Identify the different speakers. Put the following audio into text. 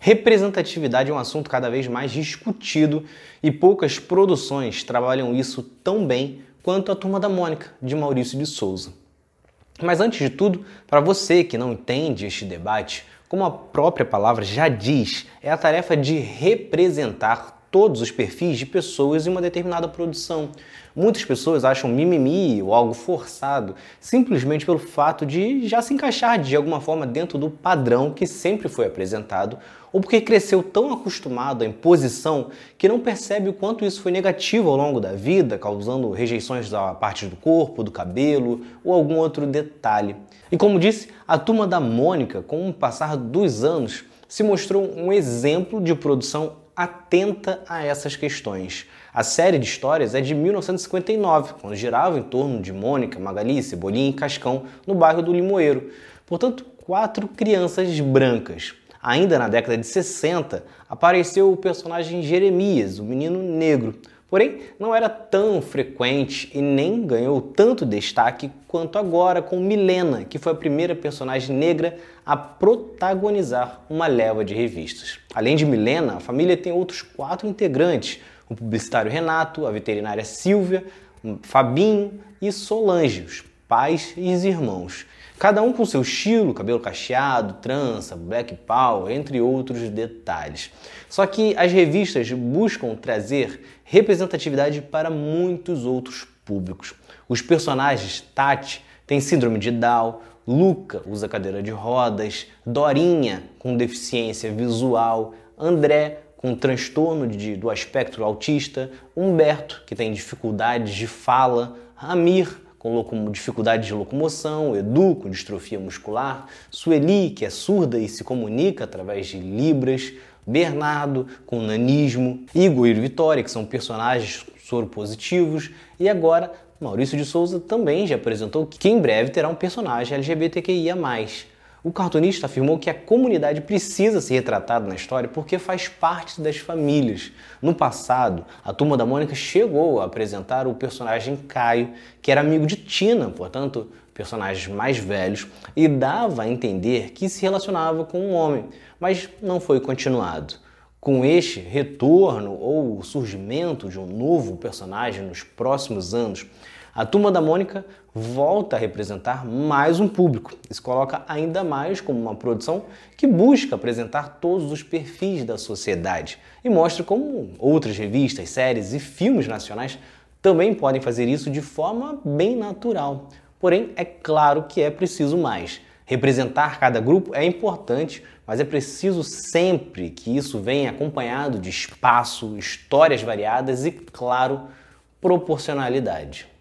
Speaker 1: Representatividade é um assunto cada vez mais discutido e poucas produções trabalham isso tão bem quanto a Turma da Mônica, de Maurício de Souza. Mas antes de tudo, para você que não entende este debate, como a própria palavra já diz, é a tarefa de representar todos os perfis de pessoas em uma determinada produção. Muitas pessoas acham mimimi ou algo forçado simplesmente pelo fato de já se encaixar de alguma forma dentro do padrão que sempre foi apresentado ou porque cresceu tão acostumado à imposição que não percebe o quanto isso foi negativo ao longo da vida, causando rejeições da parte do corpo, do cabelo ou algum outro detalhe. E como disse, a turma da Mônica, com o passar dos anos, se mostrou um exemplo de produção atenta a essas questões. A série de histórias é de 1959, quando girava em torno de Mônica, Magali, Cebolinha e Cascão, no bairro do Limoeiro. Portanto, quatro crianças brancas. Ainda na década de 60, apareceu o personagem Jeremias, o menino negro. Porém, não era tão frequente e nem ganhou tanto destaque quanto agora com Milena, que foi a primeira personagem negra a protagonizar uma leva de revistas. Além de Milena, a família tem outros quatro integrantes: o publicitário Renato, a veterinária Silvia, Fabinho e Solange, pais e os irmãos. Cada um com seu estilo, cabelo cacheado, trança, black power, entre outros detalhes. Só que as revistas buscam trazer representatividade para muitos outros públicos. Os personagens Tati tem síndrome de Down, Luca usa cadeira de rodas, Dorinha com deficiência visual, André com transtorno de, do aspecto autista, Humberto que tem dificuldades de fala, Amir com dificuldade de locomoção, Edu com distrofia muscular, Sueli, que é surda e se comunica através de libras, Bernardo com nanismo, Igor e Vitória, que são personagens soropositivos, e agora Maurício de Souza também já apresentou que em breve terá um personagem LGBTQIA+. O cartunista afirmou que a comunidade precisa ser retratada na história porque faz parte das famílias. No passado, a turma da Mônica chegou a apresentar o personagem Caio, que era amigo de Tina, portanto, personagens mais velhos, e dava a entender que se relacionava com um homem, mas não foi continuado. Com este retorno ou surgimento de um novo personagem nos próximos anos, a Turma da Mônica volta a representar mais um público e se coloca ainda mais como uma produção que busca apresentar todos os perfis da sociedade e mostra como outras revistas, séries e filmes nacionais também podem fazer isso de forma bem natural. Porém, é claro que é preciso mais. Representar cada grupo é importante, mas é preciso sempre que isso venha acompanhado de espaço, histórias variadas e, claro, proporcionalidade.